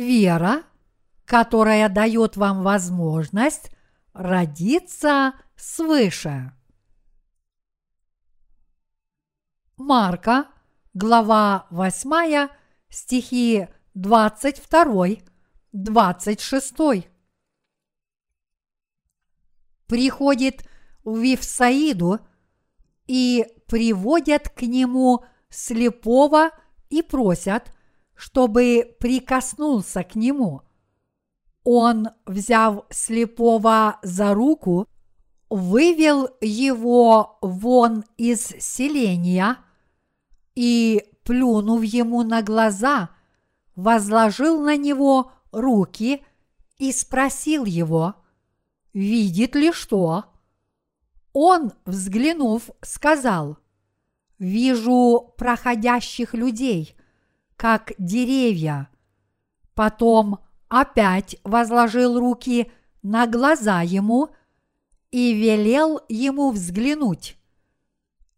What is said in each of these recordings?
вера, которая дает вам возможность родиться свыше. Марка, глава 8, стихи 22, 26. Приходит в Вифсаиду и приводят к нему слепого и просят, чтобы прикоснулся к нему. Он, взяв слепого за руку, вывел его вон из селения и, плюнув ему на глаза, возложил на него руки и спросил его, видит ли что? Он, взглянув, сказал, «Вижу проходящих людей, как деревья». Потом опять возложил руки на глаза ему и велел ему взглянуть.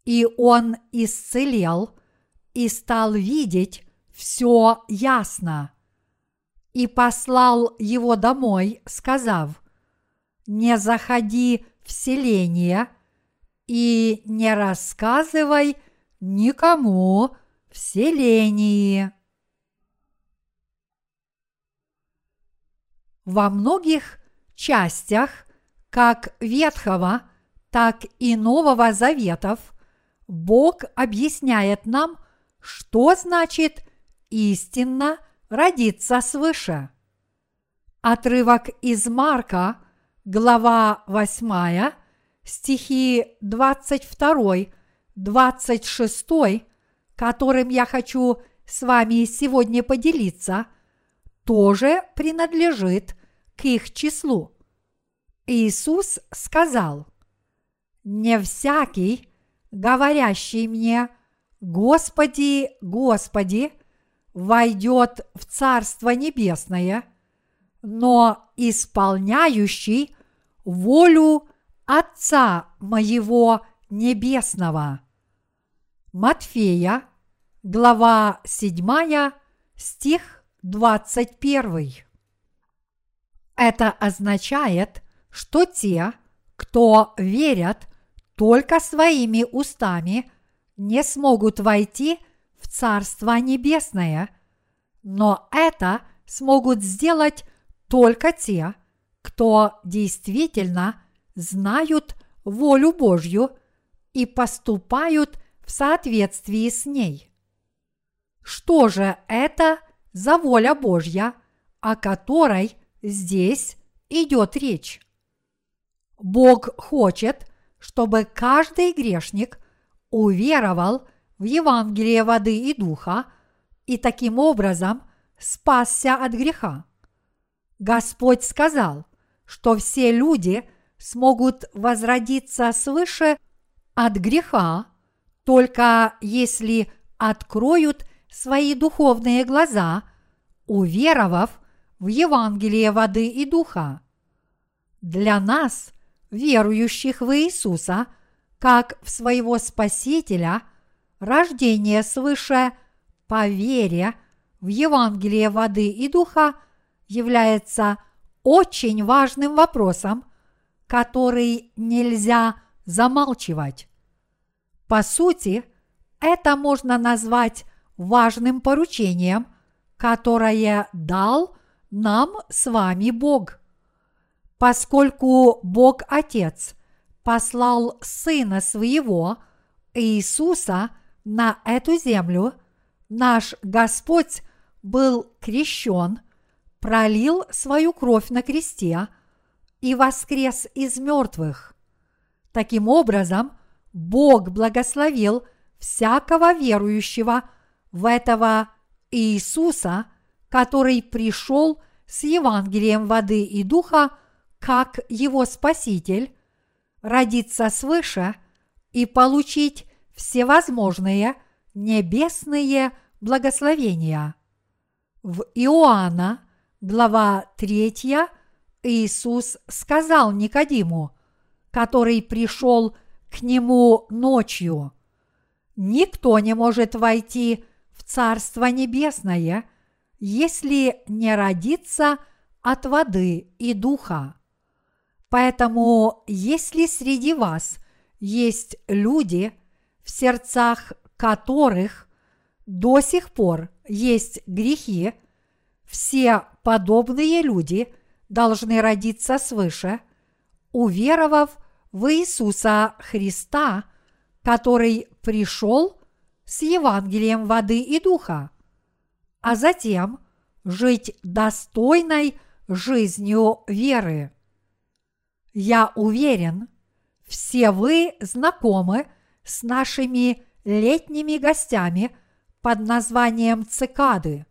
И он исцелел и стал видеть все ясно. И послал его домой, сказав, «Не заходи в селение и не рассказывай никому в селении. Во многих частях как Ветхого, так и Нового Заветов Бог объясняет нам, что значит истинно родиться свыше. Отрывок из Марка – глава 8, стихи 22, 26, которым я хочу с вами сегодня поделиться, тоже принадлежит к их числу. Иисус сказал, «Не всякий, говорящий мне, Господи, Господи, войдет в Царство Небесное – но исполняющий волю Отца моего Небесного. Матфея, глава 7, стих 21. Это означает, что те, кто верят только своими устами, не смогут войти в Царство Небесное, но это смогут сделать только те, кто действительно знают волю Божью и поступают в соответствии с ней. Что же это за воля Божья, о которой здесь идет речь? Бог хочет, чтобы каждый грешник уверовал в Евангелие воды и духа и таким образом спасся от греха. Господь сказал, что все люди смогут возродиться свыше от греха, только если откроют свои духовные глаза, уверовав в Евангелие воды и духа. Для нас, верующих в Иисуса, как в своего Спасителя, рождение свыше по вере в Евангелие воды и духа – является очень важным вопросом, который нельзя замалчивать. По сути, это можно назвать важным поручением, которое дал нам с вами Бог. Поскольку Бог Отец послал Сына Своего, Иисуса, на эту землю, наш Господь был крещен – пролил свою кровь на кресте и воскрес из мертвых. Таким образом, Бог благословил всякого верующего в этого Иисуса, который пришел с Евангелием воды и духа как его Спаситель, родиться свыше и получить всевозможные небесные благословения. В Иоанна – глава 3, Иисус сказал Никодиму, который пришел к нему ночью, «Никто не может войти в Царство Небесное, если не родиться от воды и духа. Поэтому, если среди вас есть люди, в сердцах которых до сих пор есть грехи, все подобные люди должны родиться свыше, уверовав в Иисуса Христа, который пришел с Евангелием воды и духа, а затем жить достойной жизнью веры. Я уверен, все вы знакомы с нашими летними гостями под названием цикады.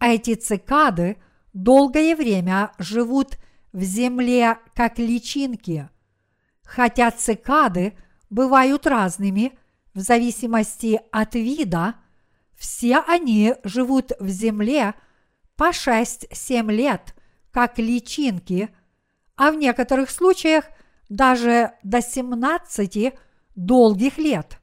Эти цикады долгое время живут в земле как личинки, хотя цикады бывают разными в зависимости от вида, все они живут в земле по 6-7 лет, как личинки, а в некоторых случаях даже до 17 долгих лет.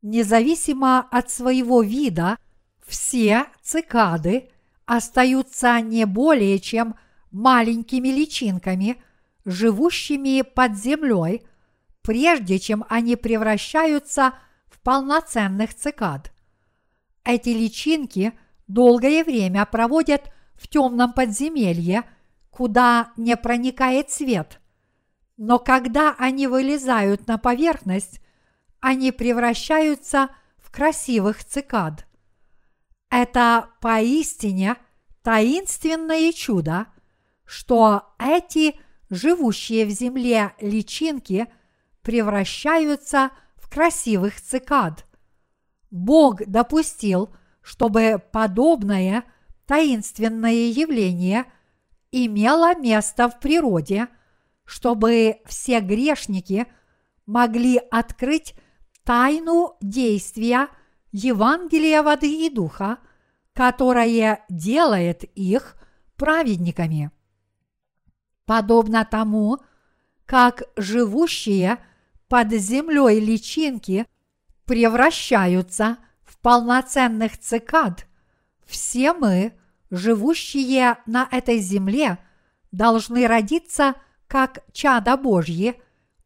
Независимо от своего вида, все цикады остаются не более чем маленькими личинками, живущими под землей, прежде чем они превращаются в полноценных цикад. Эти личинки долгое время проводят в темном подземелье, куда не проникает свет. Но когда они вылезают на поверхность, они превращаются в красивых цикад. Это поистине таинственное чудо, что эти живущие в земле личинки превращаются в красивых цикад. Бог допустил, чтобы подобное таинственное явление имело место в природе, чтобы все грешники могли открыть тайну действия Евангелия воды и духа, которое делает их праведниками. Подобно тому, как живущие под землей личинки превращаются в полноценных цикад, все мы, живущие на этой земле, должны родиться как чада Божьи,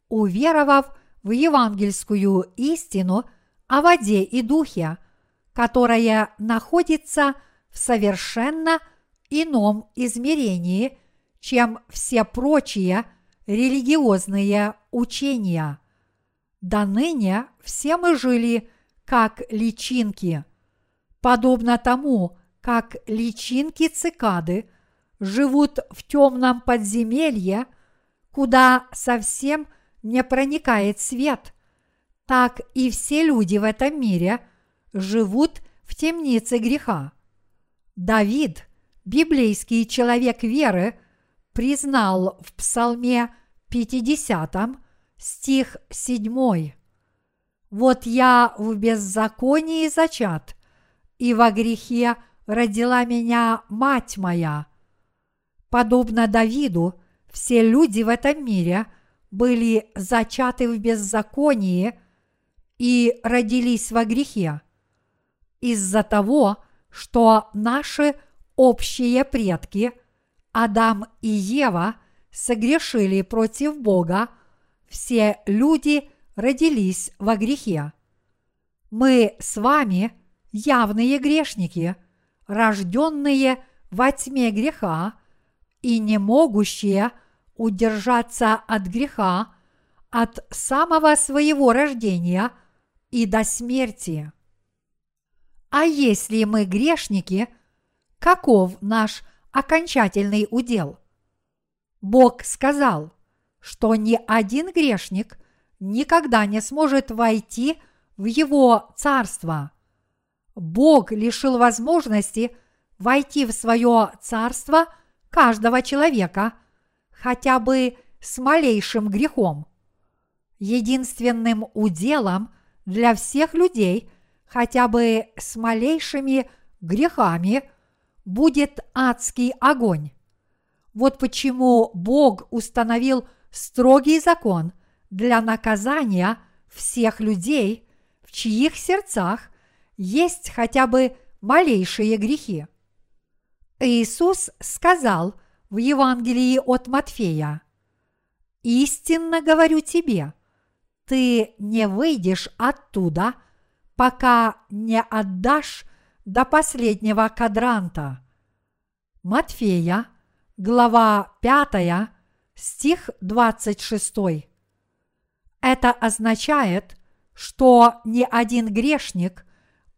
уверовав в евангельскую истину о воде и духе, которая находится в совершенно ином измерении, чем все прочие религиозные учения. До ныне все мы жили как личинки, подобно тому, как личинки цикады живут в темном подземелье, куда совсем не проникает свет, так и все люди в этом мире живут в темнице греха. Давид, библейский человек веры, признал в Псалме 50, стих 7. «Вот я в беззаконии зачат, и во грехе родила меня мать моя». Подобно Давиду, все люди в этом мире – были зачаты в беззаконии и родились во грехе. Из-за того, что наши общие предки Адам и Ева согрешили против Бога, все люди родились во грехе. Мы с вами явные грешники, рожденные во тьме греха и не могущие – удержаться от греха от самого своего рождения и до смерти. А если мы грешники, каков наш окончательный удел? Бог сказал, что ни один грешник никогда не сможет войти в его царство. Бог лишил возможности войти в свое царство каждого человека – хотя бы с малейшим грехом. Единственным уделом для всех людей хотя бы с малейшими грехами будет адский огонь. Вот почему Бог установил строгий закон для наказания всех людей, в чьих сердцах есть хотя бы малейшие грехи. Иисус сказал в Евангелии от Матфея, «Истинно говорю тебе, ты не выйдешь оттуда, пока не отдашь до последнего кадранта». Матфея, глава 5, стих 26. Это означает, что ни один грешник,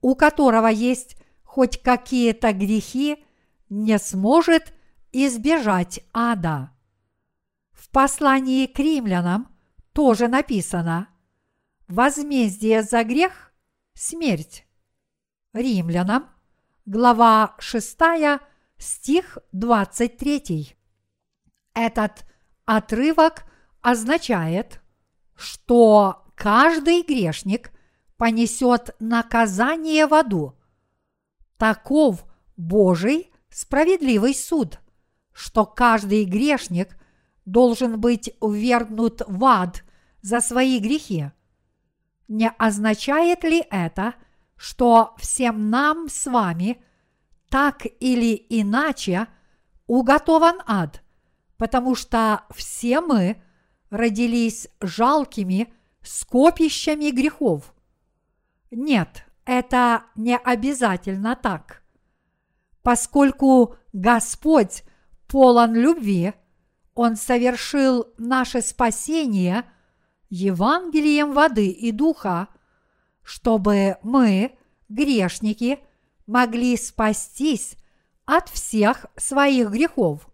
у которого есть хоть какие-то грехи, не сможет избежать ада. В послании к римлянам тоже написано «Возмездие за грех – смерть». Римлянам, глава 6, стих 23. Этот отрывок означает, что каждый грешник понесет наказание в аду. Таков Божий справедливый суд, что каждый грешник должен быть ввергнут в ад за свои грехи. Не означает ли это, что всем нам с вами так или иначе уготован ад, потому что все мы родились жалкими скопищами грехов? Нет, это не обязательно так. Поскольку Господь полон любви, Он совершил наше спасение Евангелием воды и духа, чтобы мы, грешники, могли спастись от всех своих грехов.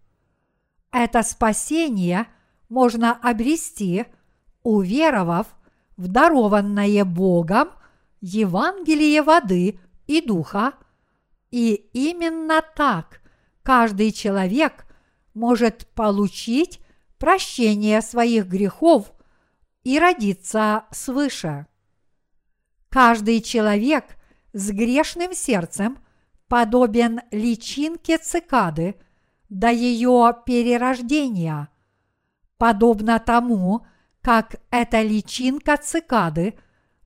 Это спасение можно обрести, уверовав в дарованное Богом Евангелие воды и духа – и именно так каждый человек может получить прощение своих грехов и родиться свыше. Каждый человек с грешным сердцем подобен личинке цикады до ее перерождения, подобно тому, как эта личинка цикады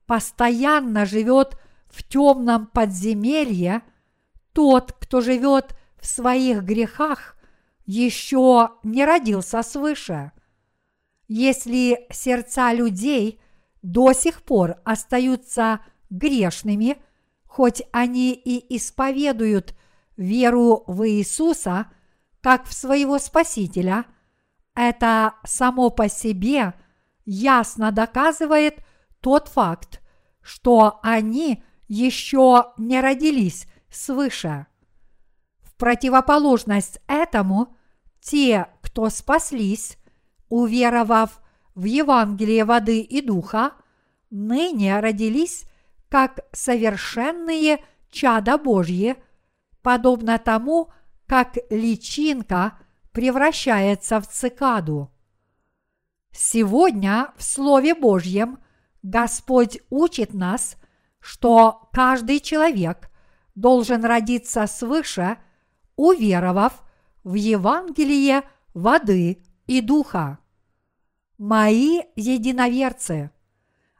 постоянно живет в темном подземелье – тот, кто живет в своих грехах, еще не родился свыше. Если сердца людей до сих пор остаются грешными, хоть они и исповедуют веру в Иисуса как в своего Спасителя, это само по себе ясно доказывает тот факт, что они еще не родились свыше. В противоположность этому, те, кто спаслись, уверовав в Евангелие воды и духа, ныне родились как совершенные чада Божьи, подобно тому, как личинка превращается в цикаду. Сегодня в Слове Божьем Господь учит нас, что каждый человек должен родиться свыше, уверовав в Евангелие воды и духа. Мои единоверцы,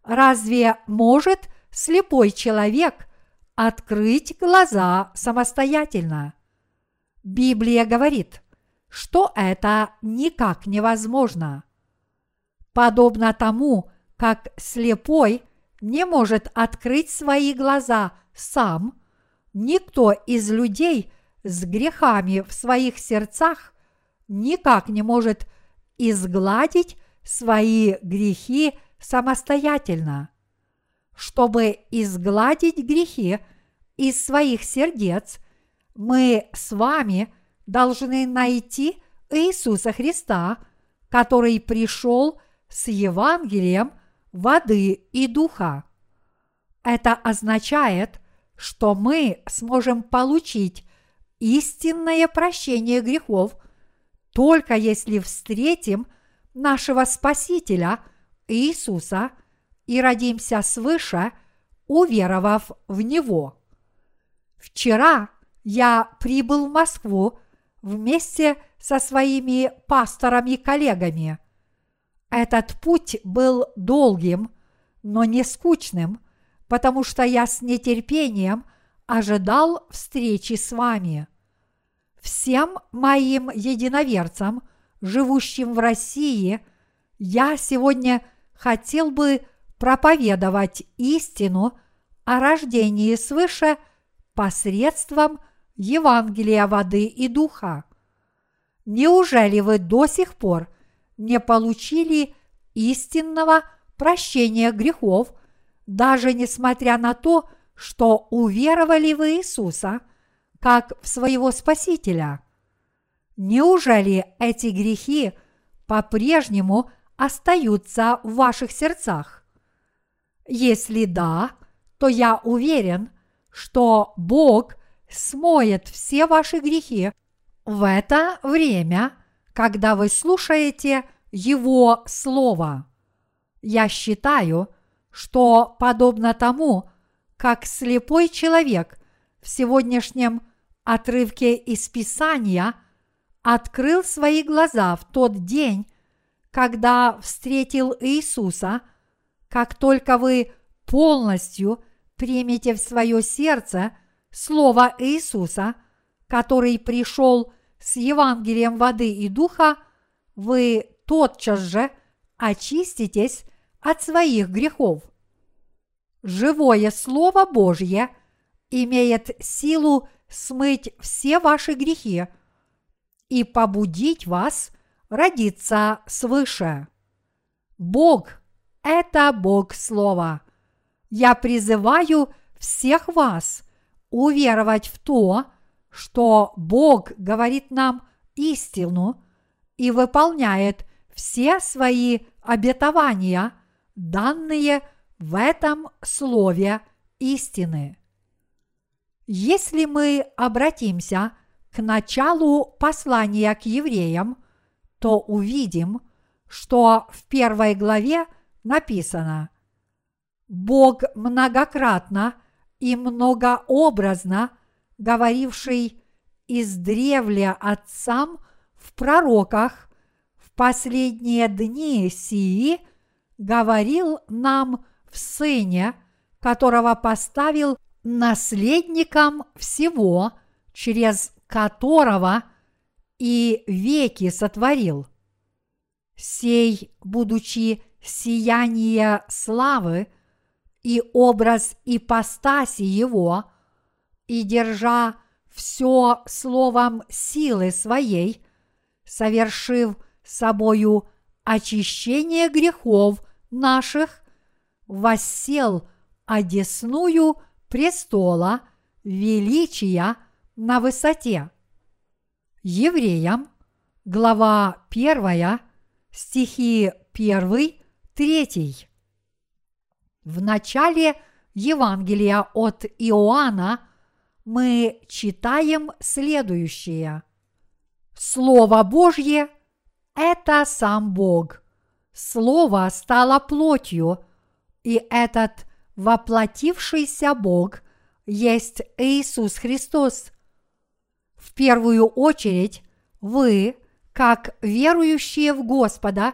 разве может слепой человек открыть глаза самостоятельно? Библия говорит, что это никак невозможно. Подобно тому, как слепой не может открыть свои глаза сам, Никто из людей с грехами в своих сердцах никак не может изгладить свои грехи самостоятельно. Чтобы изгладить грехи из своих сердец, мы с вами должны найти Иисуса Христа, который пришел с Евангелием воды и духа. Это означает – что мы сможем получить истинное прощение грехов только если встретим нашего Спасителя Иисуса и родимся свыше, уверовав в Него. Вчера я прибыл в Москву вместе со своими пасторами-коллегами. Этот путь был долгим, но не скучным – потому что я с нетерпением ожидал встречи с вами. Всем моим единоверцам, живущим в России, я сегодня хотел бы проповедовать истину о рождении свыше посредством Евангелия воды и духа. Неужели вы до сих пор не получили истинного прощения грехов, даже несмотря на то, что уверовали в Иисуса как в своего Спасителя? Неужели эти грехи по-прежнему остаются в ваших сердцах? Если да, то я уверен, что Бог смоет все ваши грехи в это время, когда вы слушаете Его Слово. Я считаю, что подобно тому, как слепой человек в сегодняшнем отрывке из Писания открыл свои глаза в тот день, когда встретил Иисуса, как только вы полностью примете в свое сердце Слово Иисуса, который пришел с Евангелием воды и духа, вы тотчас же очиститесь от своих грехов. Живое Слово Божье имеет силу смыть все ваши грехи и побудить вас родиться свыше. Бог – это Бог Слова. Я призываю всех вас уверовать в то, что Бог говорит нам истину и выполняет все свои обетования, данные в этом слове истины. Если мы обратимся к началу послания к евреям, то увидим, что в первой главе написано «Бог многократно и многообразно говоривший издревле отцам в пророках в последние дни сии, говорил нам в Сыне, которого поставил наследником всего, через которого и веки сотворил. Сей, будучи сияние славы и образ ипостаси его, и держа все словом силы своей, совершив собою очищение грехов наших, воссел одесную престола величия на высоте. Евреям, глава 1, стихи 1, 3. В начале Евангелия от Иоанна мы читаем следующее. Слово Божье – это сам Бог. Слово стало плотью, и этот воплотившийся Бог есть Иисус Христос. В первую очередь вы, как верующие в Господа,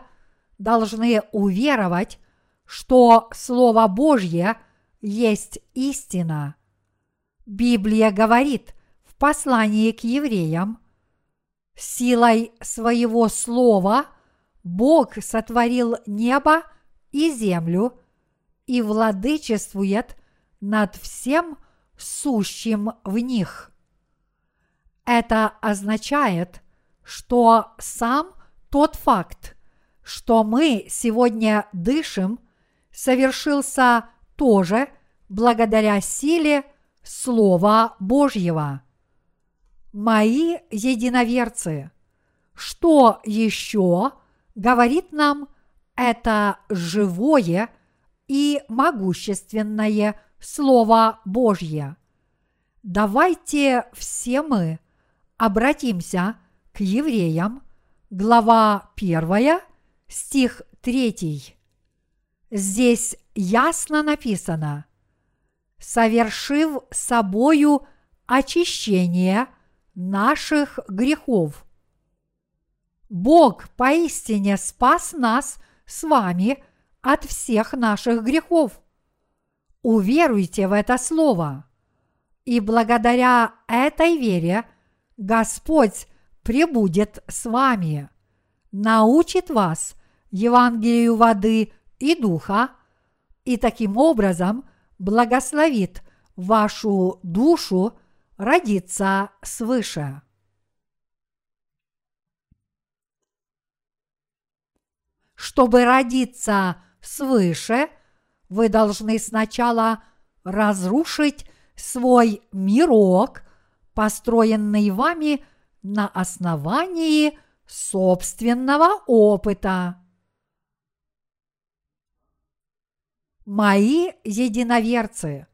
должны уверовать, что Слово Божье есть истина – Библия говорит в послании к евреям, силой своего слова Бог сотворил небо и землю и владычествует над всем сущим в них. Это означает, что сам тот факт, что мы сегодня дышим, совершился тоже благодаря силе – Слова Божьего. Мои единоверцы, что еще говорит нам это живое и могущественное Слово Божье? Давайте все мы обратимся к евреям, глава 1, стих 3. Здесь ясно написано – совершив собою очищение наших грехов. Бог поистине спас нас с вами от всех наших грехов. Уверуйте в это слово. И благодаря этой вере Господь пребудет с вами, научит вас Евангелию воды и духа, и таким образом благословит вашу душу родиться свыше. Чтобы родиться свыше, вы должны сначала разрушить свой мирок, построенный вами на основании собственного опыта. Мои единоверцы,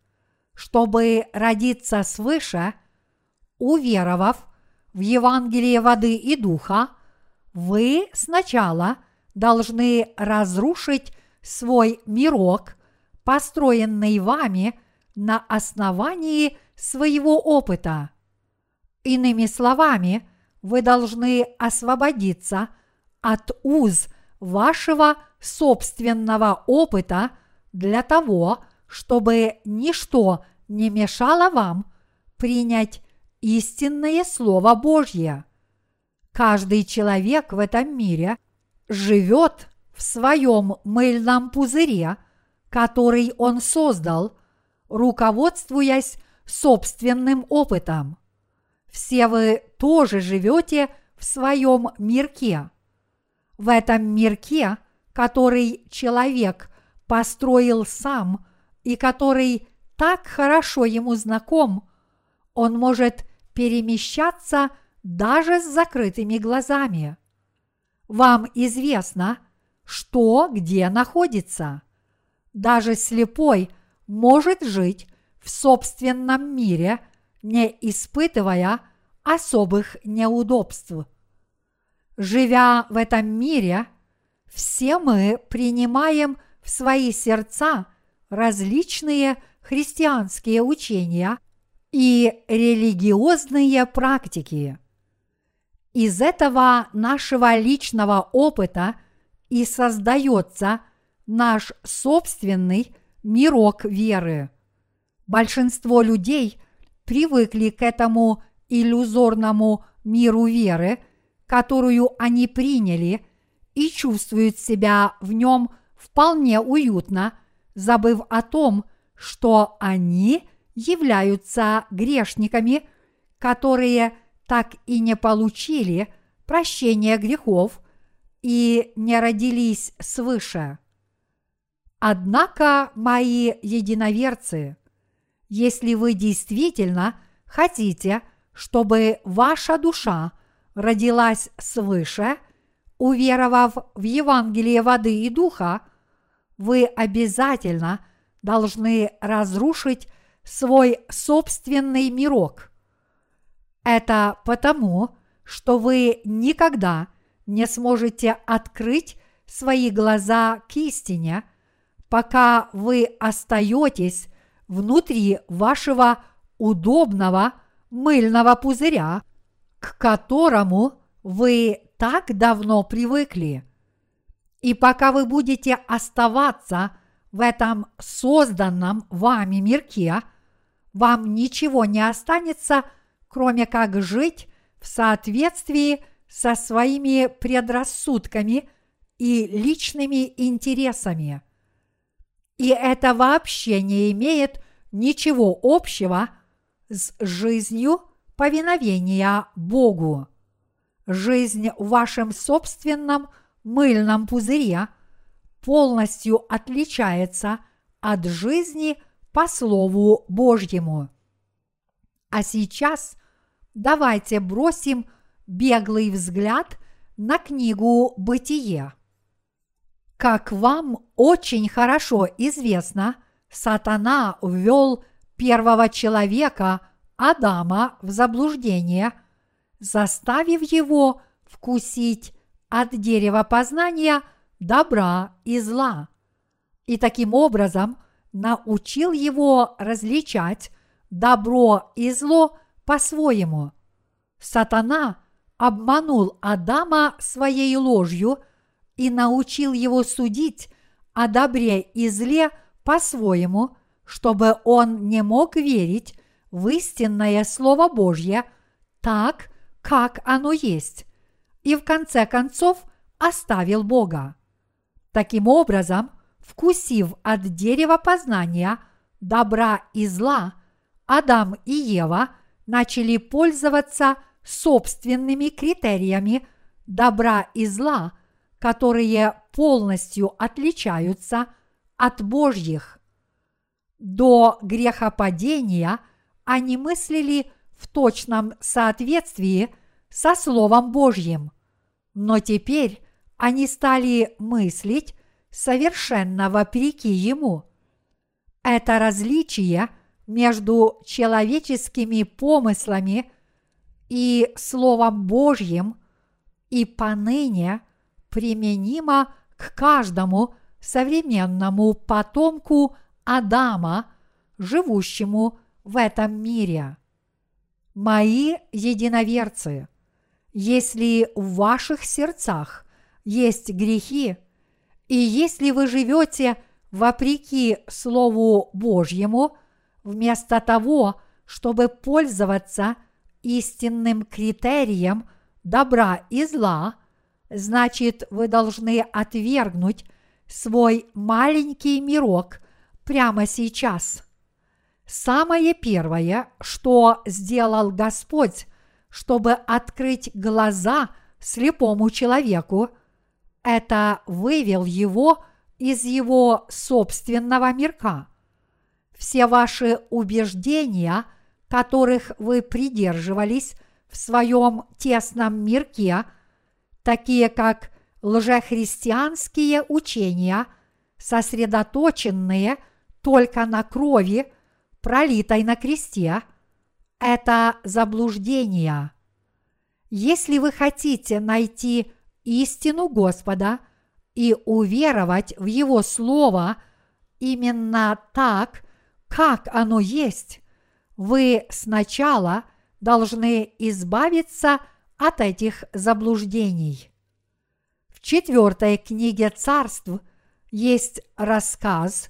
чтобы родиться свыше, уверовав в Евангелие воды и духа, вы сначала должны разрушить свой мирок, построенный вами на основании своего опыта. Иными словами, вы должны освободиться от уз вашего собственного опыта для того, чтобы ничто не мешало вам принять истинное Слово Божье. Каждый человек в этом мире живет в своем мыльном пузыре, который он создал, руководствуясь собственным опытом. Все вы тоже живете в своем мирке. В этом мирке, который человек построил сам и который так хорошо ему знаком, он может перемещаться даже с закрытыми глазами. Вам известно, что где находится. Даже слепой может жить в собственном мире, не испытывая особых неудобств. Живя в этом мире, все мы принимаем в свои сердца различные христианские учения и религиозные практики. Из этого нашего личного опыта и создается наш собственный мирок веры. Большинство людей привыкли к этому иллюзорному миру веры, которую они приняли, и чувствуют себя в нем вполне уютно, забыв о том, что они являются грешниками, которые так и не получили прощения грехов и не родились свыше. Однако, мои единоверцы, если вы действительно хотите, чтобы ваша душа родилась свыше, уверовав в Евангелие воды и духа, вы обязательно должны разрушить свой собственный мирок. Это потому, что вы никогда не сможете открыть свои глаза к истине – пока вы остаетесь внутри вашего удобного мыльного пузыря, к которому вы так давно привыкли. И пока вы будете оставаться в этом созданном вами мирке, вам ничего не останется, кроме как жить в соответствии со своими предрассудками и личными интересами – и это вообще не имеет ничего общего с жизнью повиновения Богу. Жизнь в вашем собственном мыльном пузыре полностью отличается от жизни по Слову Божьему. А сейчас давайте бросим беглый взгляд на книгу «Бытие». Как вам очень хорошо известно, сатана ввел первого человека Адама в заблуждение, заставив его вкусить от дерева познания добра и зла, и таким образом научил его различать добро и зло по-своему. Сатана обманул Адама своей ложью – и научил его судить о добре и зле по-своему, чтобы он не мог верить в истинное Слово Божье так, как оно есть, и в конце концов оставил Бога. Таким образом, вкусив от дерева познания добра и зла, Адам и Ева начали пользоваться собственными критериями добра и зла, которые полностью отличаются от Божьих. До грехопадения они мыслили в точном соответствии со Словом Божьим, но теперь они стали мыслить совершенно вопреки ему. Это различие между человеческими помыслами и Словом Божьим и поныне применимо к каждому современному потомку Адама, живущему в этом мире. Мои единоверцы, если в ваших сердцах есть грехи, и если вы живете вопреки Слову Божьему, вместо того, чтобы пользоваться истинным критерием добра и зла, значит, вы должны отвергнуть свой маленький мирок прямо сейчас. Самое первое, что сделал Господь, чтобы открыть глаза слепому человеку, это вывел его из его собственного мирка. Все ваши убеждения, которых вы придерживались в своем тесном мирке, такие как лжехристианские учения, сосредоточенные только на крови, пролитой на кресте, это заблуждение. Если вы хотите найти истину Господа и уверовать в Его Слово именно так, как оно есть, вы сначала должны избавиться от этих заблуждений. В четвертой книге царств есть рассказ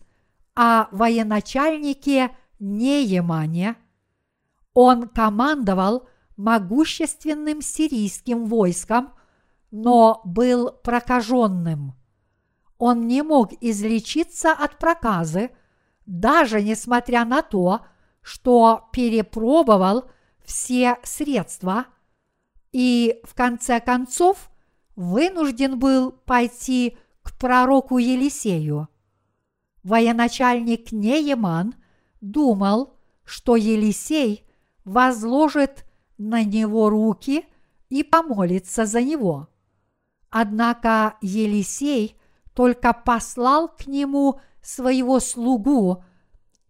о военачальнике Неемане. Он командовал могущественным сирийским войском, но был прокаженным. Он не мог излечиться от проказы, даже несмотря на то, что перепробовал все средства и в конце концов вынужден был пойти к пророку Елисею. Военачальник Нееман думал, что Елисей возложит на него руки и помолится за него. Однако Елисей только послал к нему своего слугу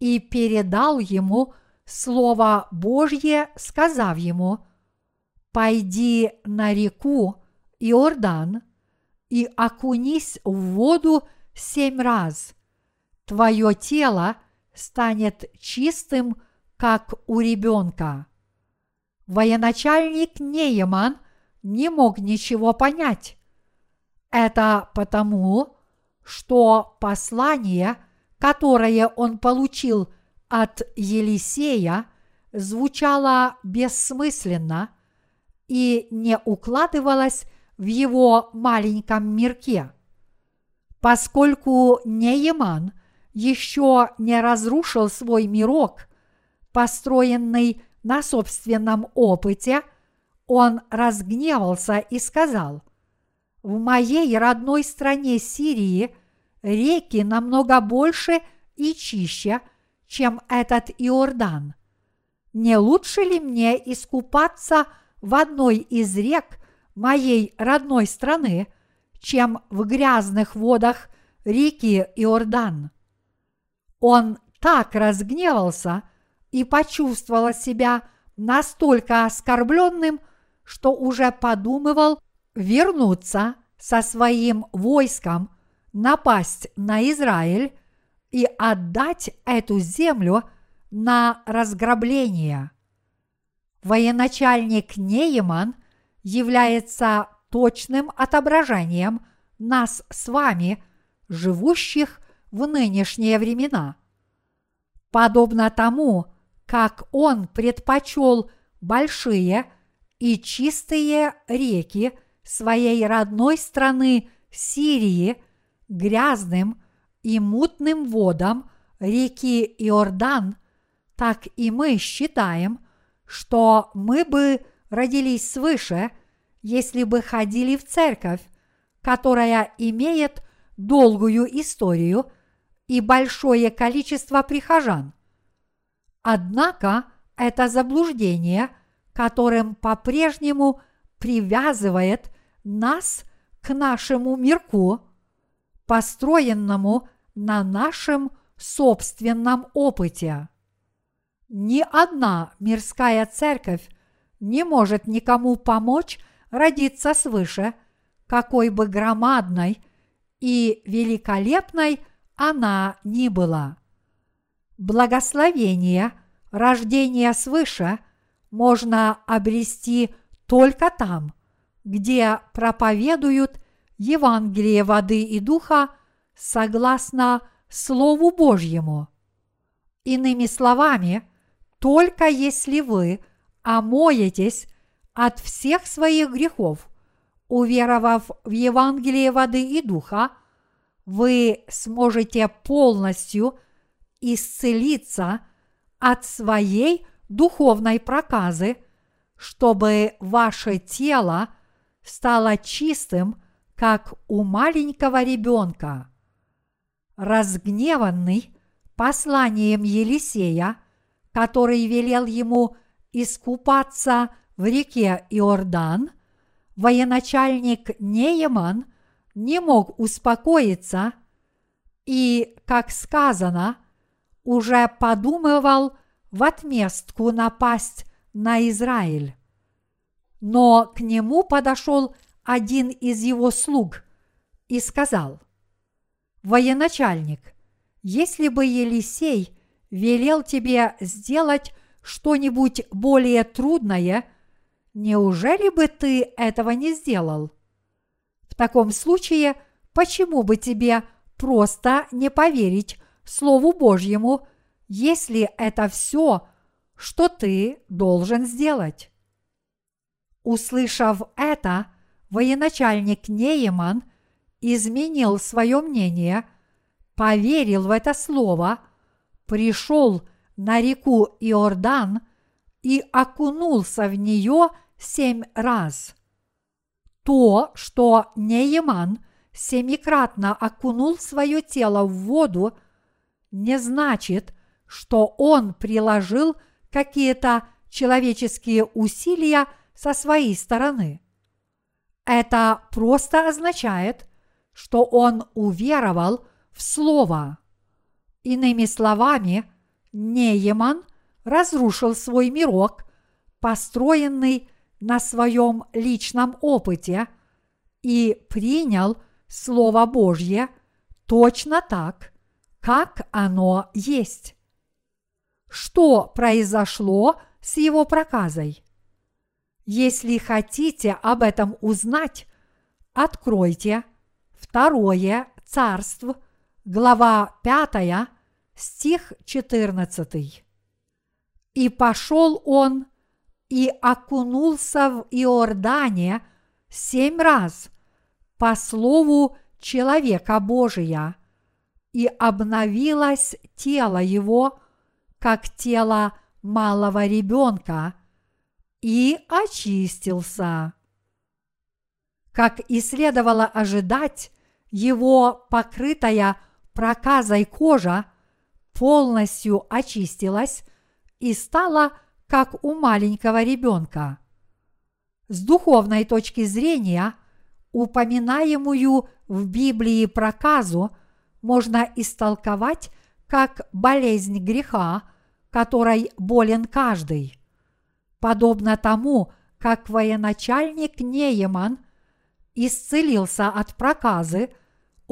и передал ему Слово Божье, сказав ему, «Пойди на реку Иордан и окунись в воду семь раз. Твое тело станет чистым, как у ребенка». Военачальник Нееман не мог ничего понять. Это потому, что послание, которое он получил от Елисея, звучало бессмысленно и не укладывалось в его маленьком мирке. Поскольку Нееман еще не разрушил свой мирок, построенный на собственном опыте, он разгневался и сказал, «В моей родной стране Сирии реки намного больше и чище, чем этот Иордан. Не лучше ли мне искупаться в одной из рек моей родной страны, чем в грязных водах реки Иордан?» Он так разгневался и почувствовал себя настолько оскорбленным, что уже подумывал вернуться со своим войском, напасть на Израиль и отдать эту землю на разграбление. Военачальник Нееман является точным отображением нас с вами, живущих в нынешние времена. Подобно тому, как он предпочел большие и чистые реки своей родной страны Сирии грязным и мутным водам реки Иордан, так и мы считаем, что мы бы родились свыше, если бы ходили в церковь, которая имеет долгую историю и большое количество прихожан. Однако это заблуждение, которым по-прежнему привязывает нас к нашему мирку, построенному на нашем собственном опыте. Ни одна мирская церковь не может никому помочь родиться свыше, какой бы громадной и великолепной она ни была. Благословение рождения свыше можно обрести только там, где проповедуют Евангелие воды и духа согласно Слову Божьему. Иными словами, только если вы омоетесь от всех своих грехов, уверовав в Евангелие воды и духа, вы сможете полностью исцелиться от своей духовной проказы, чтобы ваше тело стало чистым, как у маленького ребенка. Разгневанный посланием Елисея, который велел ему искупаться в реке Иордан, военачальник Нееман не мог успокоиться и, как сказано, уже подумывал в отместку напасть на Израиль. Но к нему подошел один из его слуг и сказал – военачальник, если бы Елисей велел тебе сделать что-нибудь более трудное, неужели бы ты этого не сделал? В таком случае, почему бы тебе просто не поверить Слову Божьему, если это все, что ты должен сделать? Услышав это, военачальник Нееман изменил свое мнение, поверил в это слово, пришел на реку Иордан и окунулся в нее семь раз. То, что Нееман семикратно окунул свое тело в воду, не значит, что он приложил какие-то человеческие усилия со своей стороны. Это просто означает, что он уверовал в Слово. Иными словами, Нееман разрушил свой мирок, построенный на своем личном опыте, и принял Слово Божье точно так, как оно есть. Что произошло с его проказой? Если хотите об этом узнать, откройте Второе Царств, глава 5, стих 14. И пошел он и окунулся в Иордане семь раз по слову человека Божия, и обновилось тело его, как тело малого ребенка, и очистился. Как и следовало ожидать, его покрытая проказой кожа полностью очистилась и стала как у маленького ребенка. С духовной точки зрения, упоминаемую в Библии проказу можно истолковать как болезнь греха, которой болен каждый. Подобно тому, как военачальник Нееман исцелился от проказы –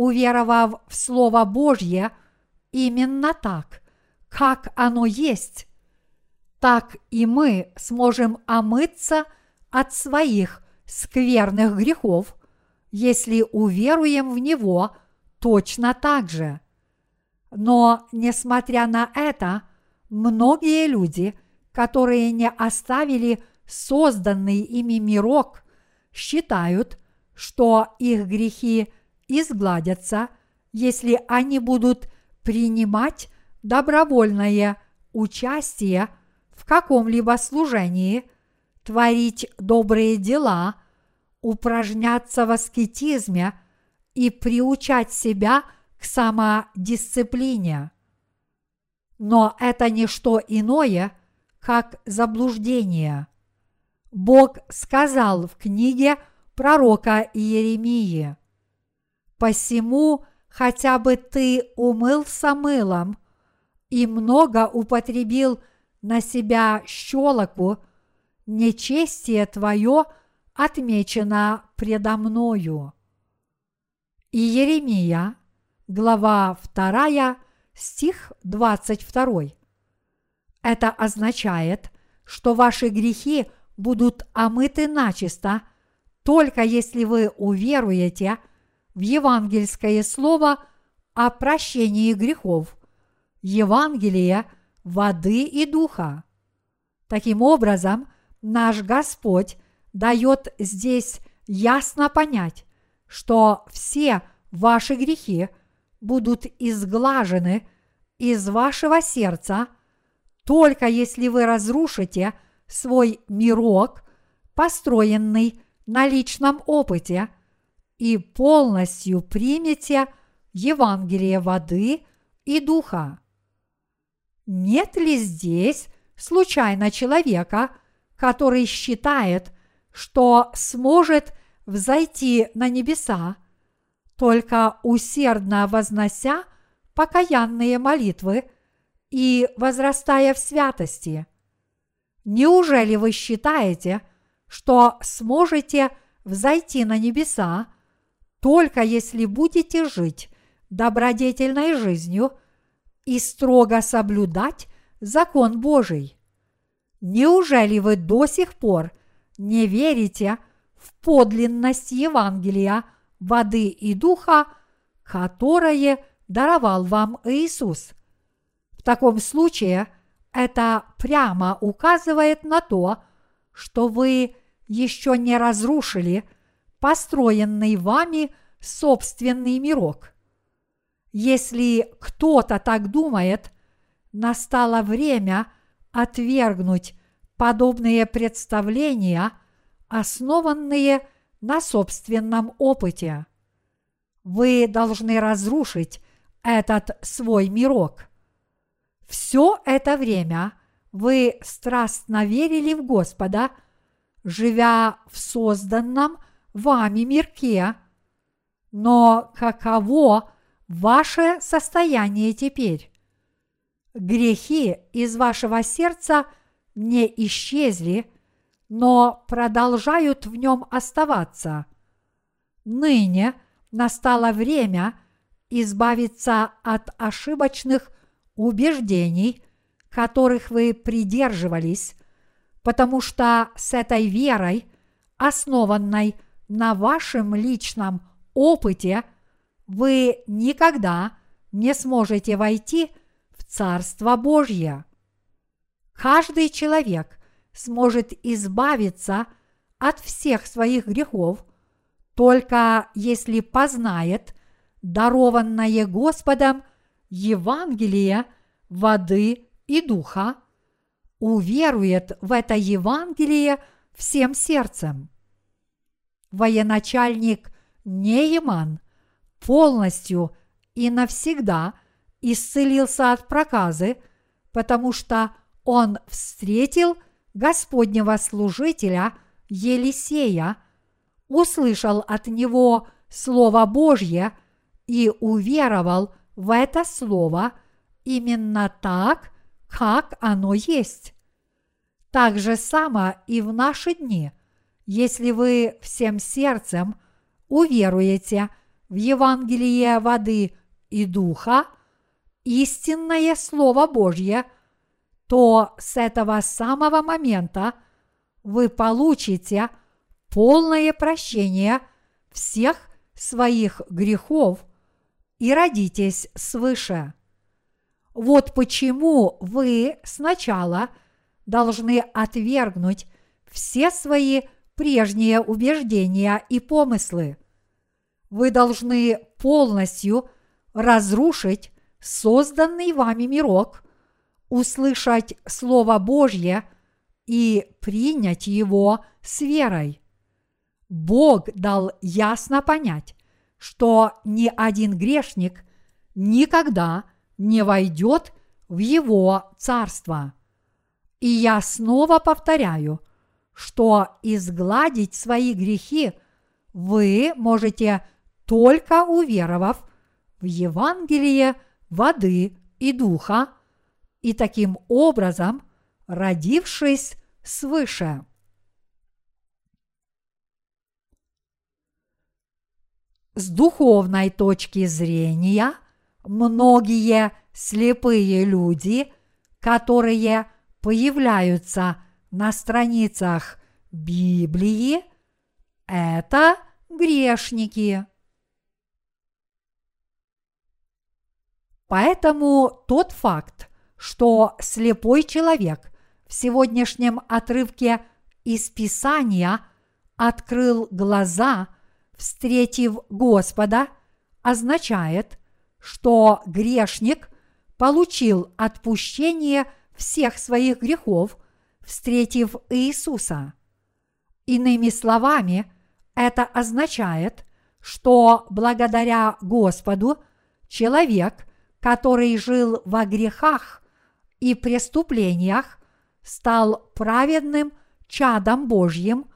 уверовав в Слово Божье именно так, как оно есть, так и мы сможем омыться от своих скверных грехов, если уверуем в Него точно так же. Но, несмотря на это, многие люди, которые не оставили созданный ими мирок, считают, что их грехи изгладятся, если они будут принимать добровольное участие в каком-либо служении, творить добрые дела, упражняться в аскетизме и приучать себя к самодисциплине. Но это не что иное, как заблуждение. Бог сказал в книге пророка Иеремии, «Посему хотя бы ты умылся мылом и много употребил на себя щелоку, нечестие твое отмечено предо мною». Иеремия, глава 2, стих 22. Это означает, что ваши грехи будут омыты начисто, только если вы уверуете в евангельское слово о прощении грехов, Евангелие воды и духа. Таким образом, наш Господь дает здесь ясно понять, что все ваши грехи будут изглажены из вашего сердца, только если вы разрушите свой мирок, построенный на личном опыте, и полностью примете Евангелие воды и духа. Нет ли здесь случайно человека, который считает, что сможет взойти на небеса, только усердно вознося покаянные молитвы и возрастая в святости. Неужели вы считаете, что сможете взойти на небеса, только если будете жить добродетельной жизнью и строго соблюдать закон Божий? Неужели вы до сих пор не верите в подлинность Евангелия воды и духа, которое даровал вам Иисус? В таком случае это прямо указывает на то, что вы еще не разрушили построенный вами собственный мирок. Если кто-то так думает, настало время отвергнуть подобные представления, основанные на собственном опыте. Вы должны разрушить этот свой мирок. Все это время вы страстно верили в Господа, живя в созданном вами мирке, но каково ваше состояние теперь? Грехи из вашего сердца не исчезли, но продолжают в нем оставаться. Ныне настало время избавиться от ошибочных убеждений, которых вы придерживались, потому что с этой верой, основанной на вашем личном опыте, вы никогда не сможете войти в Царство Божье. Каждый человек сможет избавиться от всех своих грехов, только если познает дарованное Господом Евангелие воды и духа, уверует в это Евангелие всем сердцем. Военачальник Нееман полностью и навсегда исцелился от проказы, потому что он встретил Господнего служителя Елисея, услышал от него Слово Божье и уверовал в это Слово именно так, как оно есть. Так же само и в наши дни, если вы всем сердцем уверуете в Евангелие воды и духа, истинное Слово Божье, то с этого самого момента вы получите полное прощение всех своих грехов и родитесь свыше. Вот почему вы сначала должны отвергнуть все свои прежние убеждения и помыслы. Вы должны полностью разрушить созданный вами мирок, услышать Слово Божье и принять его с верой. Бог дал ясно понять, что ни один грешник никогда не войдет в его царство. И я снова повторяю, что изгладить свои грехи вы можете только уверовав в Евангелие воды и духа, и таким образом родившись свыше. С духовной точки зрения многие слепые люди, которые появляются на страницах Библии, это грешники. Поэтому тот факт, что слепой человек в сегодняшнем отрывке из Писания открыл глаза, встретив Господа, означает, что грешник получил отпущение всех своих грехов, встретив Иисуса. Иными словами, это означает, что благодаря Господу человек – который жил во грехах и преступлениях, стал праведным чадом Божьим,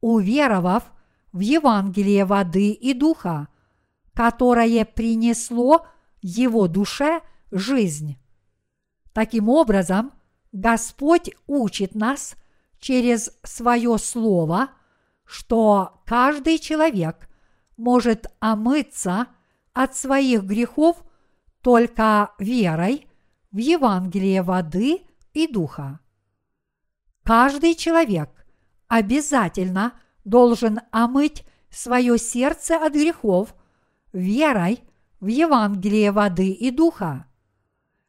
уверовав в Евангелие воды и духа, которое принесло его душе жизнь. Таким образом, Господь учит нас через свое Слово, что каждый человек может омыться от своих грехов – только верой в Евангелие воды и духа. Каждый человек обязательно должен омыть свое сердце от грехов верой в Евангелие воды и духа.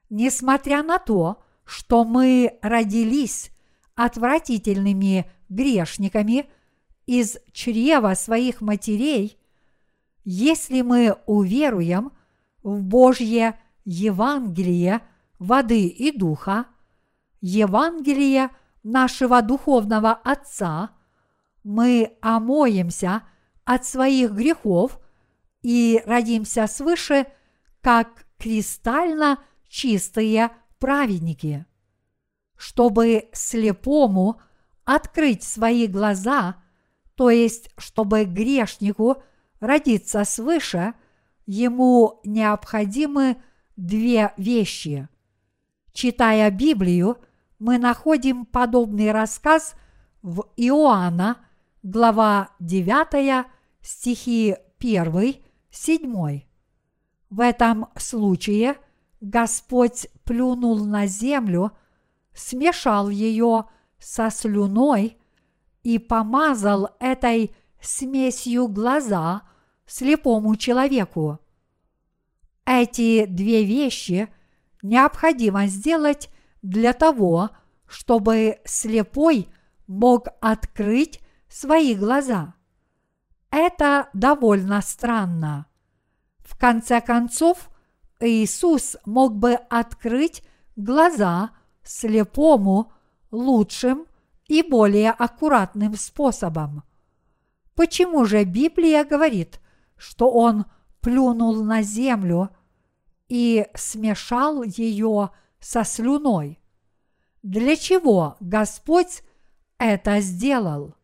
Несмотря на то, что мы родились отвратительными грешниками из чрева своих матерей, если мы уверуем – в Божье Евангелие воды и духа, Евангелие нашего духовного Отца, мы омоемся от своих грехов и родимся свыше, как кристально чистые праведники. Чтобы слепому открыть свои глаза, то есть чтобы грешнику родиться свыше – ему необходимы две вещи. Читая Библию, мы находим подобный рассказ в Иоанна, глава 9, стихи 1, 7. В этом случае Господь плюнул на землю, смешал ее со слюной и помазал этой смесью глаза – слепому человеку. Эти две вещи необходимо сделать для того, чтобы слепой мог открыть свои глаза. Это довольно странно. В конце концов, Иисус мог бы открыть глаза слепому лучшим и более аккуратным способом. Почему же Библия говорит, что он плюнул на землю и смешал ее со слюной. Для чего Господь это сделал?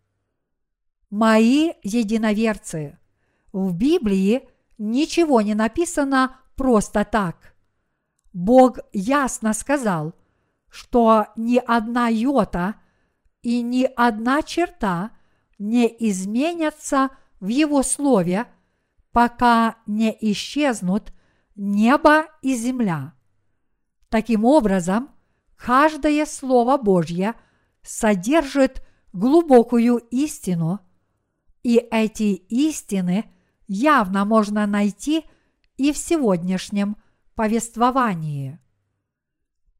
Мои единоверцы, в Библии ничего не написано просто так. Бог ясно сказал, что ни одна йота и ни одна черта не изменятся в Его Слове – пока не исчезнут небо и земля. Таким образом, каждое Слово Божье содержит глубокую истину, и эти истины явно можно найти и в сегодняшнем повествовании.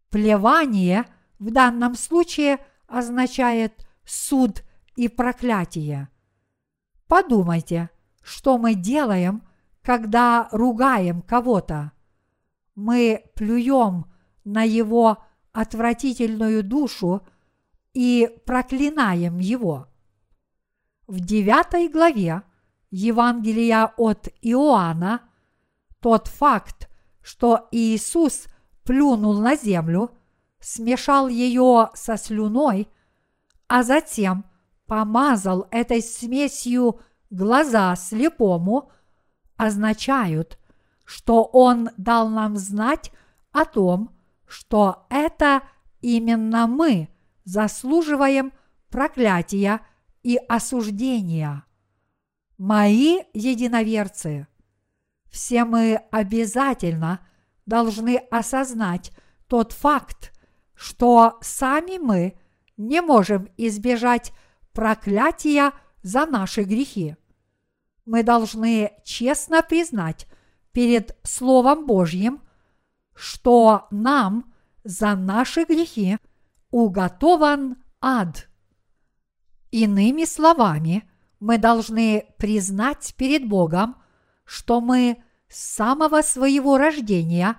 Плевание в данном случае означает суд и проклятие. Подумайте, что мы делаем, когда ругаем кого-то. Мы плюем на его отвратительную душу и проклинаем его. В девятой главе Евангелия от Иоанна тот факт, что Иисус плюнул на землю, смешал ее со слюной, а затем помазал этой смесью глаза слепому, означают, что Он дал нам знать о том, что это именно мы заслуживаем проклятия и осуждения. Мои единоверцы, все мы обязательно должны осознать тот факт, что сами мы не можем избежать проклятия за наши грехи. Мы должны честно признать перед Словом Божьим, что нам за наши грехи уготован ад. Иными словами, мы должны признать перед Богом, что мы с самого своего рождения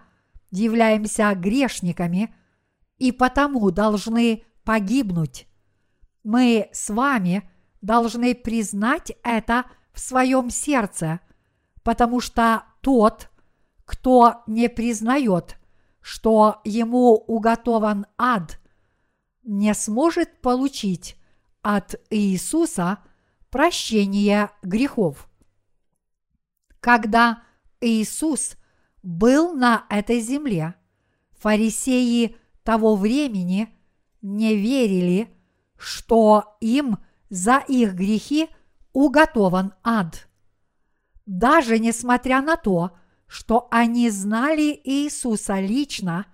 являемся грешниками и потому должны погибнуть. Мы с вами должны признать это в своем сердце, потому что тот, кто не признает, что ему уготован ад, не сможет получить от Иисуса прощение грехов. Когда Иисус был на этой земле, фарисеи того времени не верили, что им за их грехи уготован ад. Даже несмотря на то, что они знали Иисуса лично,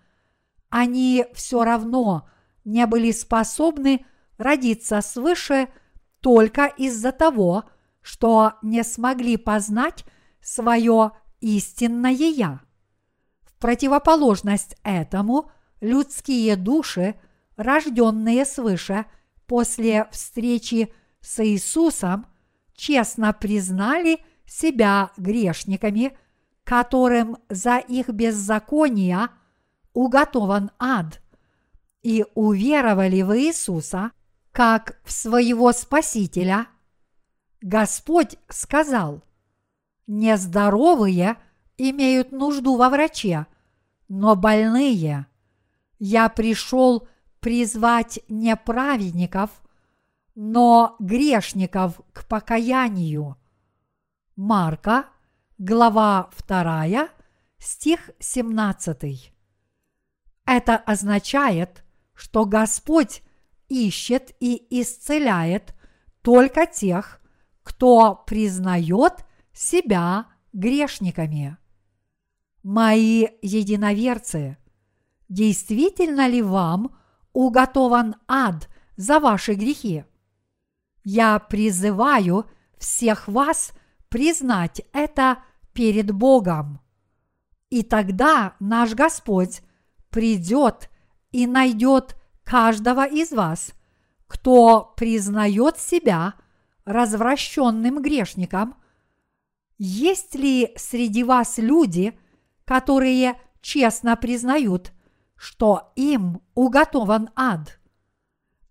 они все равно не были способны родиться свыше только из-за того, что не смогли познать свое истинное Я. В противоположность этому людские души, рожденные свыше после встречи с Иисусом, честно признали себя грешниками – которым за их беззакония уготован ад, и уверовали в Иисуса как в своего Спасителя, Господь сказал, нездоровые имеют нужду во враче, но больные. Я пришел призвать не праведников, но грешников к покаянию. Марка – глава 2, стих 17. Это означает, что Господь ищет и исцеляет только тех, кто признает себя грешниками. Мои единоверцы, действительно ли вам уготован ад за ваши грехи? Я призываю всех вас признать это перед Богом. И тогда наш Господь придет и найдет каждого из вас, кто признает себя развращенным грешником. Есть ли среди вас люди, которые честно признают, что им уготован ад?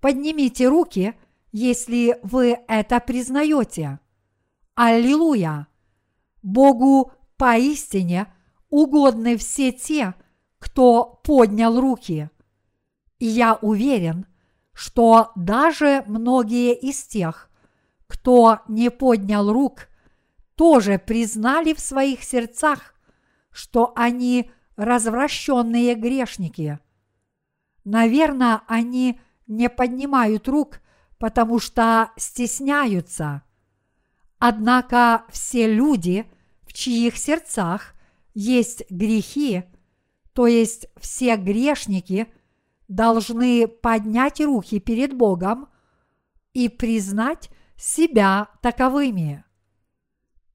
Поднимите руки, если вы это признаете. Аллилуйя! Богу поистине угодны все те, кто поднял руки. И я уверен, что даже многие из тех, кто не поднял рук, тоже признали в своих сердцах, что они развращенные грешники. Наверное, они не поднимают рук, потому что стесняются – Однако все люди, в чьих сердцах есть грехи, то есть все грешники, должны поднять руки перед Богом и признать себя таковыми.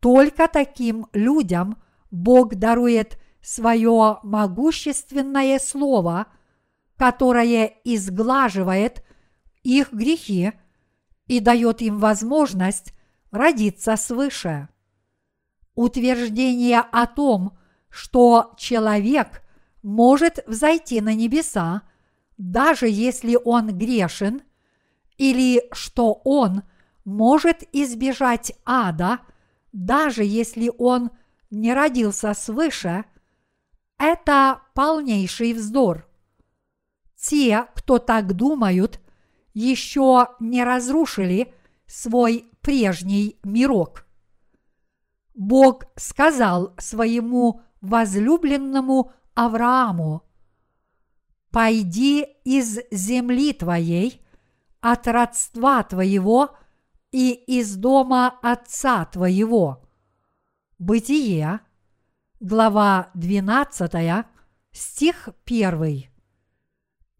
Только таким людям Бог дарует свое могущественное слово, которое изглаживает их грехи и дает им возможность родиться свыше. Утверждение о том, что человек может взойти на небеса, даже если он грешен, или что он может избежать ада, даже если он не родился свыше, это полнейший вздор. Те, кто так думают, еще не разрушили свой прежний мирок. Бог сказал своему возлюбленному Аврааму, «Пойди из земли твоей, от родства твоего и из дома отца твоего». Бытие, глава 12, стих 1.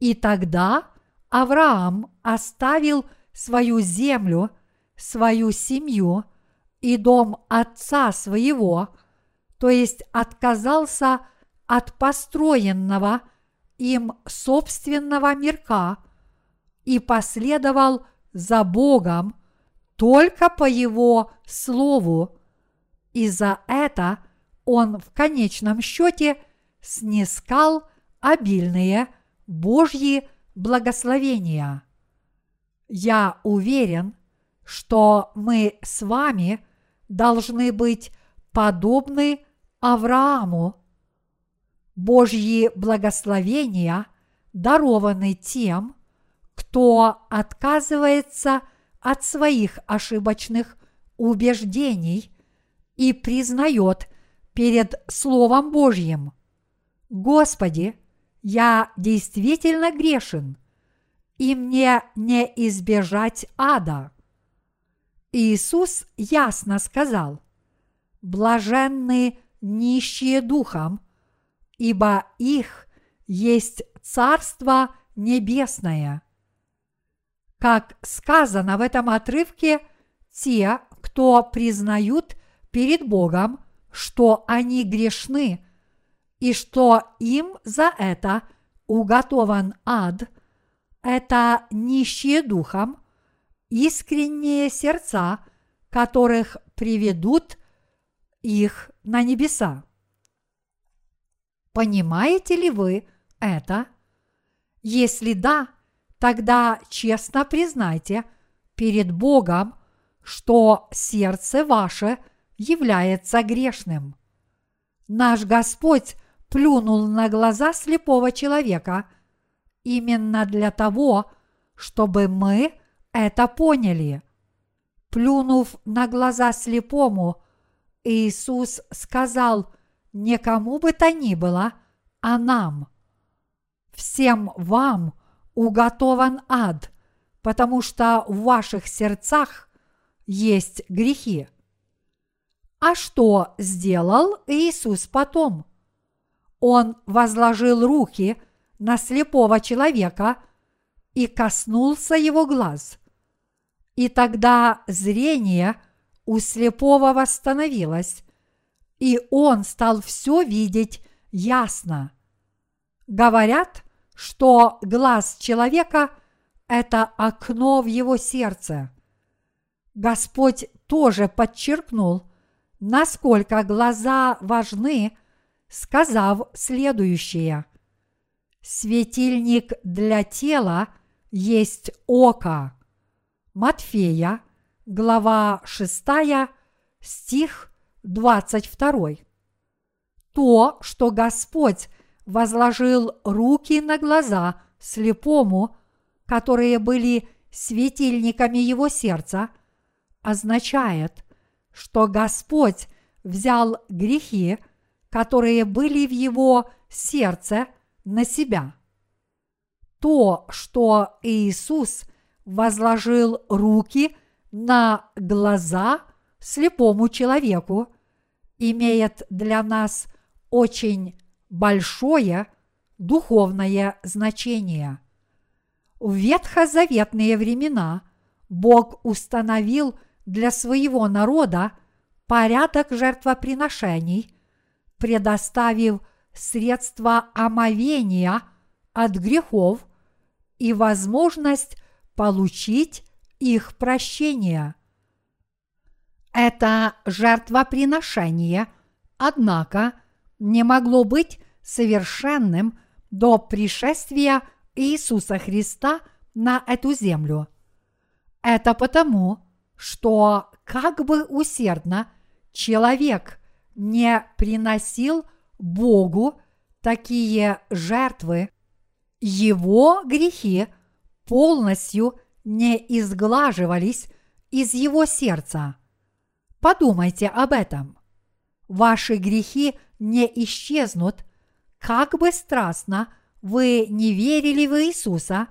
И тогда Авраам оставил свою землю, свою семью и дом отца своего, то есть отказался от построенного им собственного мирка и последовал за Богом только по Его Слову, и за это он в конечном счете снискал обильные Божьи благословения. Я уверен, что мы с вами должны быть подобны Аврааму. Божьи благословения дарованы тем, кто отказывается от своих ошибочных убеждений и признает перед Словом Божьим. Господи, я действительно грешен, и мне не избежать ада. Иисус ясно сказал, блаженны нищие духом, ибо их есть Царство Небесное. Как сказано в этом отрывке, те, кто признают перед Богом, что они грешны и что им за это уготован ад, это нищие духом, искренние сердца, которых приведут их на небеса. Понимаете ли вы это? Если да, тогда честно признайте перед Богом, что сердце ваше является грешным. Наш Господь плюнул на глаза слепого человека именно для того, чтобы мы это поняли. Плюнув на глаза слепому, Иисус сказал не кому бы то ни было, а нам. Всем вам уготован ад, потому что в ваших сердцах есть грехи. А что сделал Иисус потом? Он возложил руки на слепого человека и коснулся его глаз. И тогда зрение у слепого восстановилось, и он стал все видеть ясно. Говорят, что глаз человека – это окно в его сердце. Господь тоже подчеркнул, насколько глаза важны, сказав следующее. Светильник для тела есть око. Матфея, глава 6, стих 22. То, что Господь возложил руки на глаза слепому, которые были светильниками его сердца, означает, что Господь взял грехи, которые были в его сердце, на себя. То, что Иисус возложил руки на глаза слепому человеку, имеет для нас очень большое духовное значение. В ветхозаветные времена Бог установил для своего народа порядок жертвоприношений, предоставив средства омовения от грехов и возможность получить их прощение. Это жертвоприношение, однако, не могло быть совершенным до пришествия Иисуса Христа на эту землю. Это потому, что как бы усердно человек не приносил Богу такие жертвы, его грехи полностью не изглаживались из его сердца. Подумайте об этом. Ваши грехи не исчезнут, как бы страстно вы не верили в Иисуса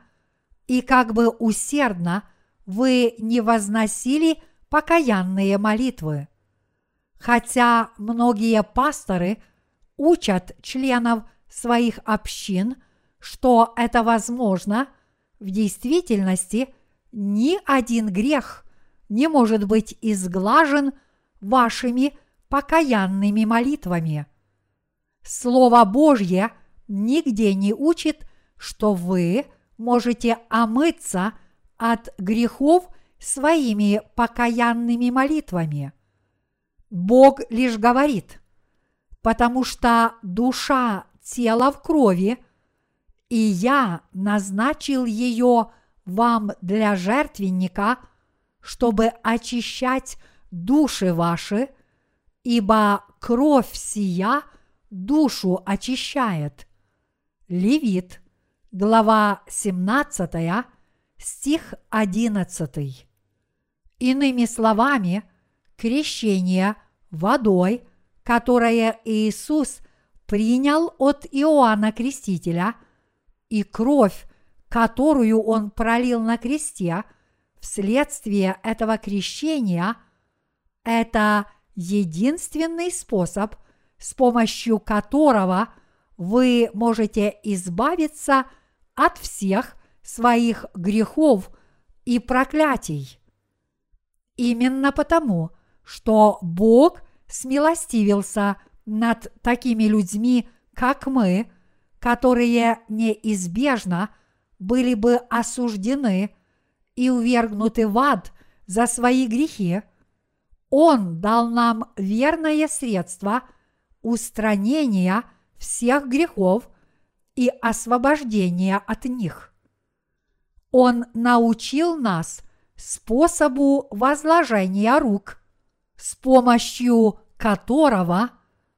и как бы усердно вы не возносили покаянные молитвы. Хотя многие пасторы учат членов своих общин, что это возможно, в действительности ни один грех не может быть изглажен вашими покаянными молитвами. Слово Божье нигде не учит, что вы можете омыться от грехов своими покаянными молитвами. Бог лишь говорит, потому что душа тела в крови, и я назначил ее вам для жертвенника, чтобы очищать души ваши, ибо кровь сия душу очищает. Левит, глава 17, стих 11. Иными словами, крещение водой, которое Иисус принял от Иоанна Крестителя, и кровь, которую Он пролил на кресте, вследствие этого крещения, это единственный способ, с помощью которого вы можете избавиться от всех своих грехов и проклятий. Именно потому, что Бог смилостивился над такими людьми, как мы, которые неизбежно были бы осуждены и увергнуты в ад за свои грехи, Он дал нам верное средство устранения всех грехов и освобождения от них. Он научил нас способу возложения рук, с помощью которого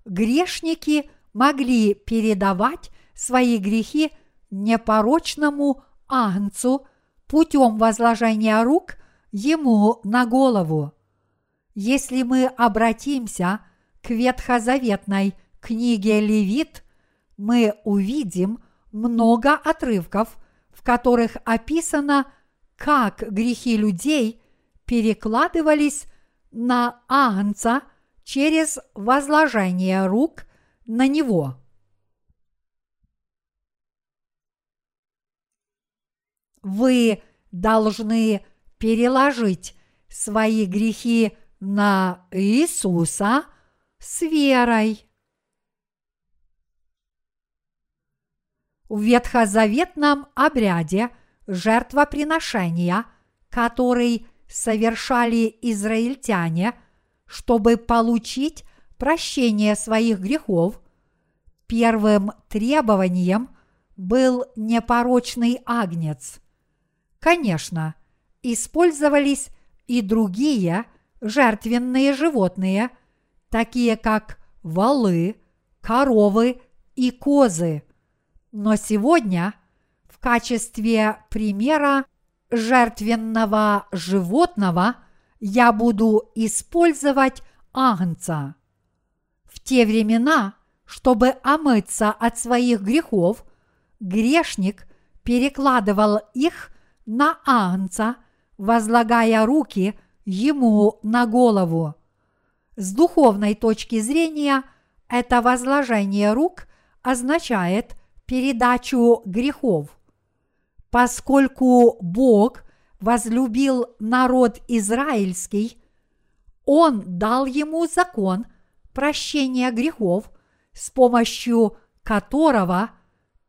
грешники могли передавать свои грехи непорочному агнцу путем возложения рук ему на голову. Если мы обратимся к ветхозаветной книге Левит, мы увидим много отрывков, в которых описано, как грехи людей перекладывались на Агнца через возложение рук на него. Вы должны переложить свои грехи на Иисуса с верой. В ветхозаветном обряде жертвоприношения, который совершали израильтяне, чтобы получить прощение своих грехов, первым требованием был непорочный агнец. Конечно, использовались и другие жертвенные животные, такие как валы, коровы и козы. Но сегодня в качестве примера жертвенного животного я буду использовать агнца. В те времена, чтобы омыться от своих грехов, грешник перекладывал их на агнца, возлагая руки ему на голову. С духовной точки зрения это возложение рук означает передачу грехов – Поскольку Бог возлюбил народ израильский, Он дал ему закон прощения грехов, с помощью которого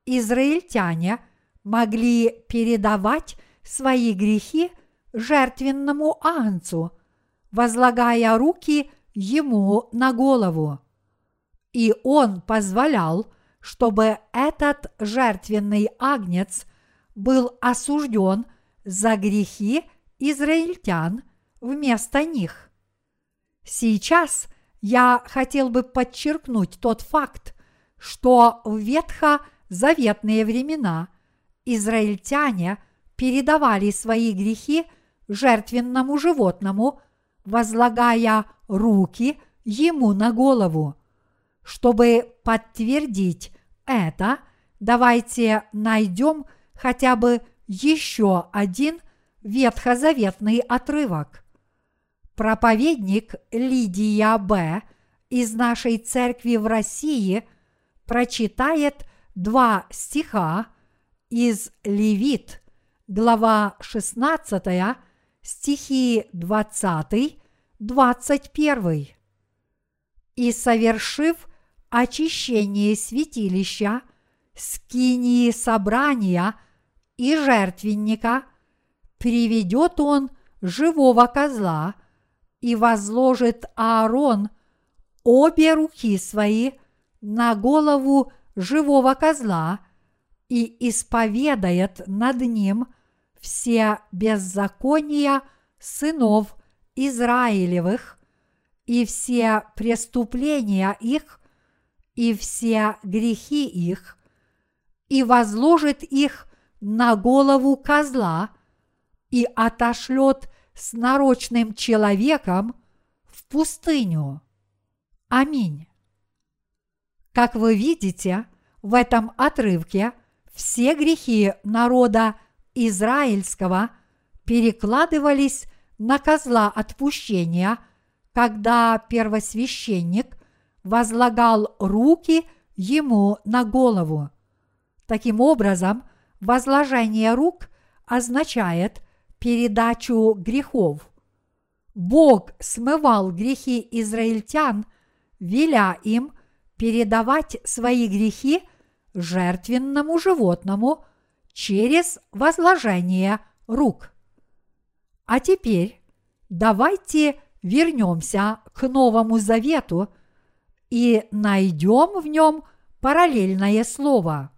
израильтяне могли передавать свои грехи жертвенному анцу, возлагая руки ему на голову. И он позволял, чтобы этот жертвенный агнец был осужден за грехи израильтян вместо них. Сейчас я хотел бы подчеркнуть тот факт, что в ветхозаветные времена израильтяне передавали свои грехи жертвенному животному, возлагая руки ему на голову. Чтобы подтвердить это, давайте найдем хотя бы еще один ветхозаветный отрывок. Проповедник Лидия Б. из нашей церкви в России прочитает два стиха из Левит, глава 16, стихи 20, 21. «И совершив очищение святилища, скинии собрания и жертвенника, приведет он живого козла – и возложит Аарон обе руки свои на голову живого козла и исповедает над ним все беззакония сынов Израилевых и все преступления их и все грехи их, и возложит их на голову козла и отошлет с нарочным человеком в пустыню. Аминь. Как вы видите, в этом отрывке все грехи народа израильского перекладывались на козла отпущения, когда первосвященник возлагал руки ему на голову. Таким образом, возложение рук означает передачу грехов. Бог смывал грехи израильтян, веля им передавать свои грехи жертвенному животному через возложение рук. А теперь давайте вернемся к Новому Завету и найдем в нем параллельное слово.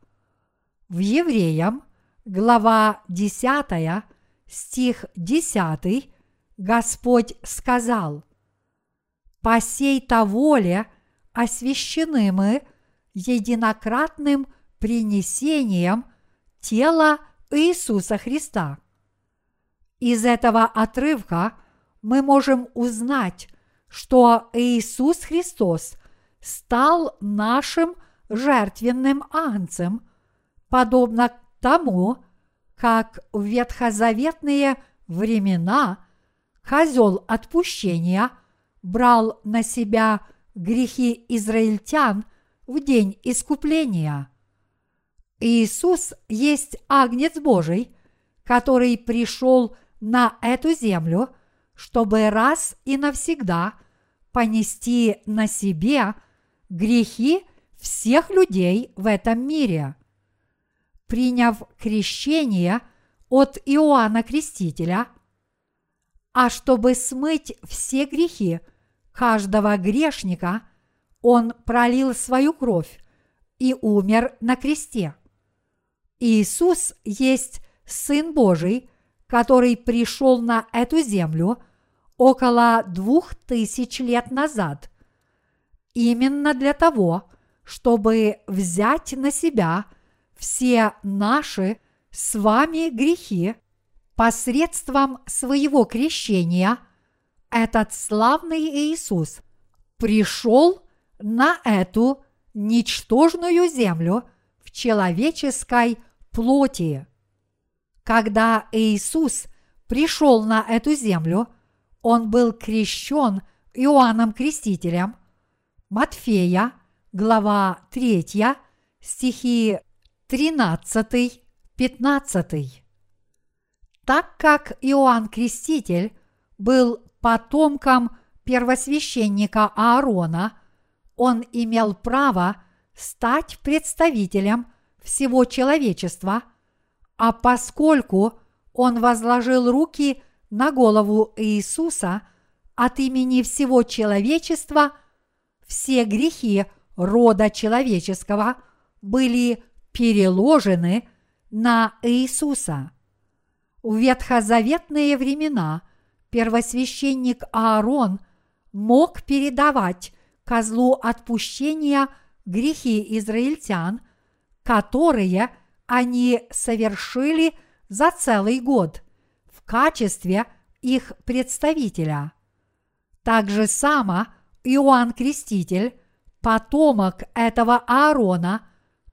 В Евреям, глава 10, стих 10, Господь сказал, «По сей-то воле освящены мы единократным принесением тела Иисуса Христа». Из этого отрывка мы можем узнать, что Иисус Христос стал нашим жертвенным анцем, подобно тому, как в ветхозаветные времена козел отпущения брал на себя грехи израильтян в день искупления. Иисус есть Агнец Божий, который пришел на эту землю, чтобы раз и навсегда понести на себе грехи всех людей в этом мире – приняв крещение от Иоанна Крестителя, а чтобы смыть все грехи каждого грешника, он пролил свою кровь и умер на кресте. Иисус есть Сын Божий, который пришел на эту землю около двух тысяч лет назад, именно для того, чтобы взять на себя – все наши с вами грехи посредством своего крещения. Этот славный Иисус пришел на эту ничтожную землю в человеческой плоти. Когда Иисус пришел на эту землю, он был крещен Иоанном Крестителем. Матфея, глава 3, стихи 13, 15. Так как Иоанн Креститель был потомком первосвященника Аарона, он имел право стать представителем всего человечества, а поскольку Он возложил руки на голову Иисуса от имени всего человечества, все грехи рода человеческого были переложены на Иисуса. В ветхозаветные времена первосвященник Аарон мог передавать козлу отпущения грехи израильтян, которые они совершили за целый год в качестве их представителя. Так же само Иоанн Креститель, потомок этого Аарона,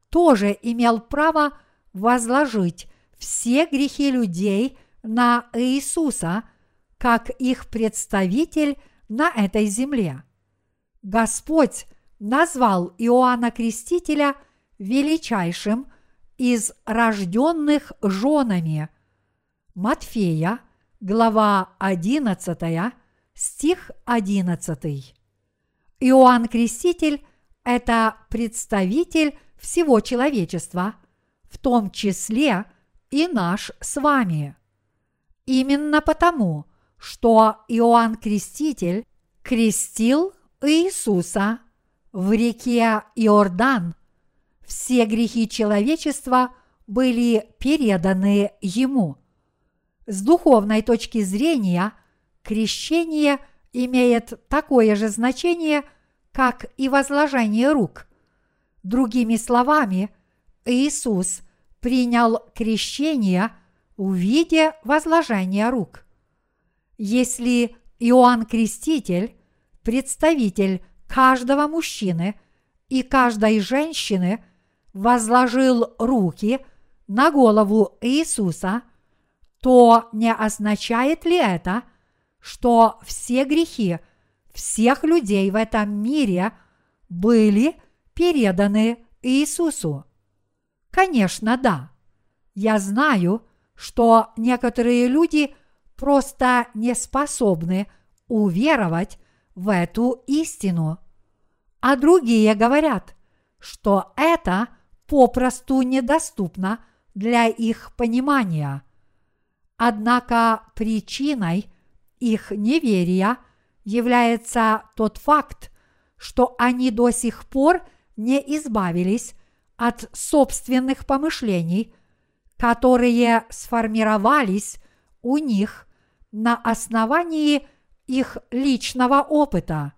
тоже имел право возложить все грехи людей на Иисуса, как их представитель на этой земле. Господь назвал Иоанна Крестителя величайшим из рожденных женами. Матфея, глава 11, стих 11. Иоанн Креститель – это представитель всего человечества, в том числе и наш с вами. Именно потому, что Иоанн Креститель крестил Иисуса в реке Иордан, все грехи человечества были переданы Ему. С духовной точки зрения крещение имеет такое же значение, как и возложение рук. Другими словами, Иисус принял крещение в виде возложения рук. Если Иоанн Креститель, представитель каждого мужчины и каждой женщины, возложил руки на голову Иисуса, то не означает ли это, что все грехи всех людей в этом мире были переданы Иисусу? Конечно, да. Я знаю, что некоторые люди просто не способны уверовать в эту истину. А другие говорят, что это попросту недоступно для их понимания. Однако причиной их неверия является тот факт, что они до сих пор не избавились от собственных помышлений, которые сформировались у них на основании их личного опыта.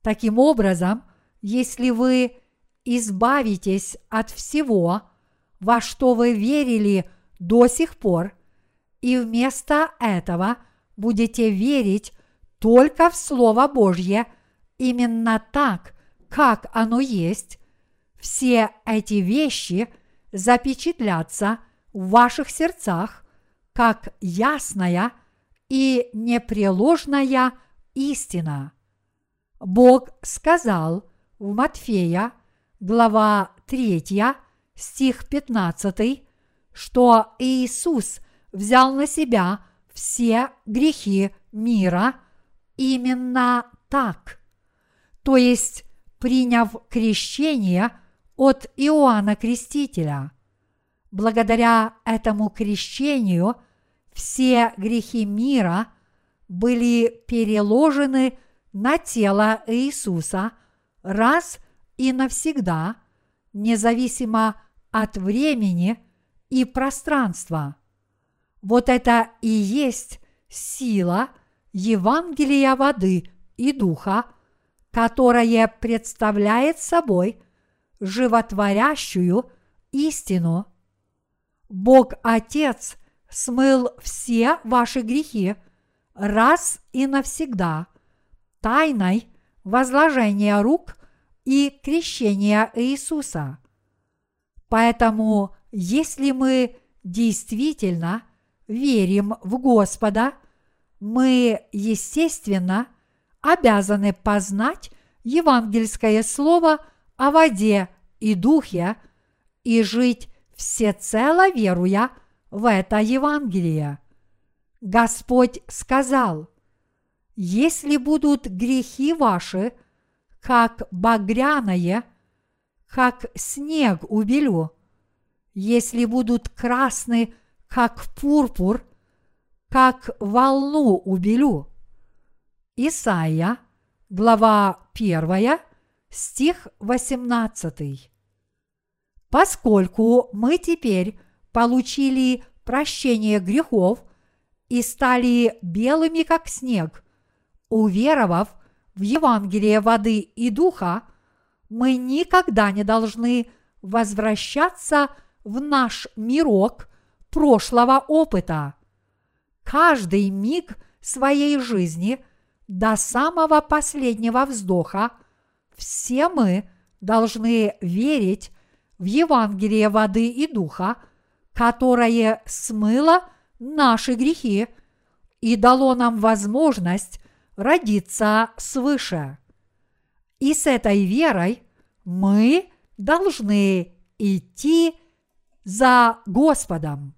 Таким образом, если вы избавитесь от всего, во что вы верили до сих пор, и вместо этого будете верить только в Слово Божье именно так, как оно есть, все эти вещи запечатлятся в ваших сердцах как ясная и непреложная истина. Бог сказал в Матфея, глава 3, стих 15, что Иисус взял на себя все грехи мира именно так. То есть, приняв крещение от Иоанна Крестителя. Благодаря этому крещению все грехи мира были переложены на тело Иисуса раз и навсегда, независимо от времени и пространства. Вот это и есть сила Евангелия воды и духа, которая представляет собой животворящую истину. Бог Отец смыл все ваши грехи раз и навсегда тайной возложения рук и крещения Иисуса. Поэтому, если мы действительно верим в Господа, мы, естественно, обязаны познать евангельское слово о воде и духе и жить всецело веруя в это Евангелие. Господь сказал, если будут грехи ваши, как багряное, как снег убелю, если будут красны, как пурпур, как волну убелю. Исайя, глава 1, стих 18. Поскольку мы теперь получили прощение грехов и стали белыми, как снег, уверовав в Евангелие воды и духа, мы никогда не должны возвращаться в наш мирок прошлого опыта. Каждый миг своей жизни до самого последнего вздоха все мы должны верить в Евангелие воды и духа, которое смыло наши грехи и дало нам возможность родиться свыше. И с этой верой мы должны идти за Господом.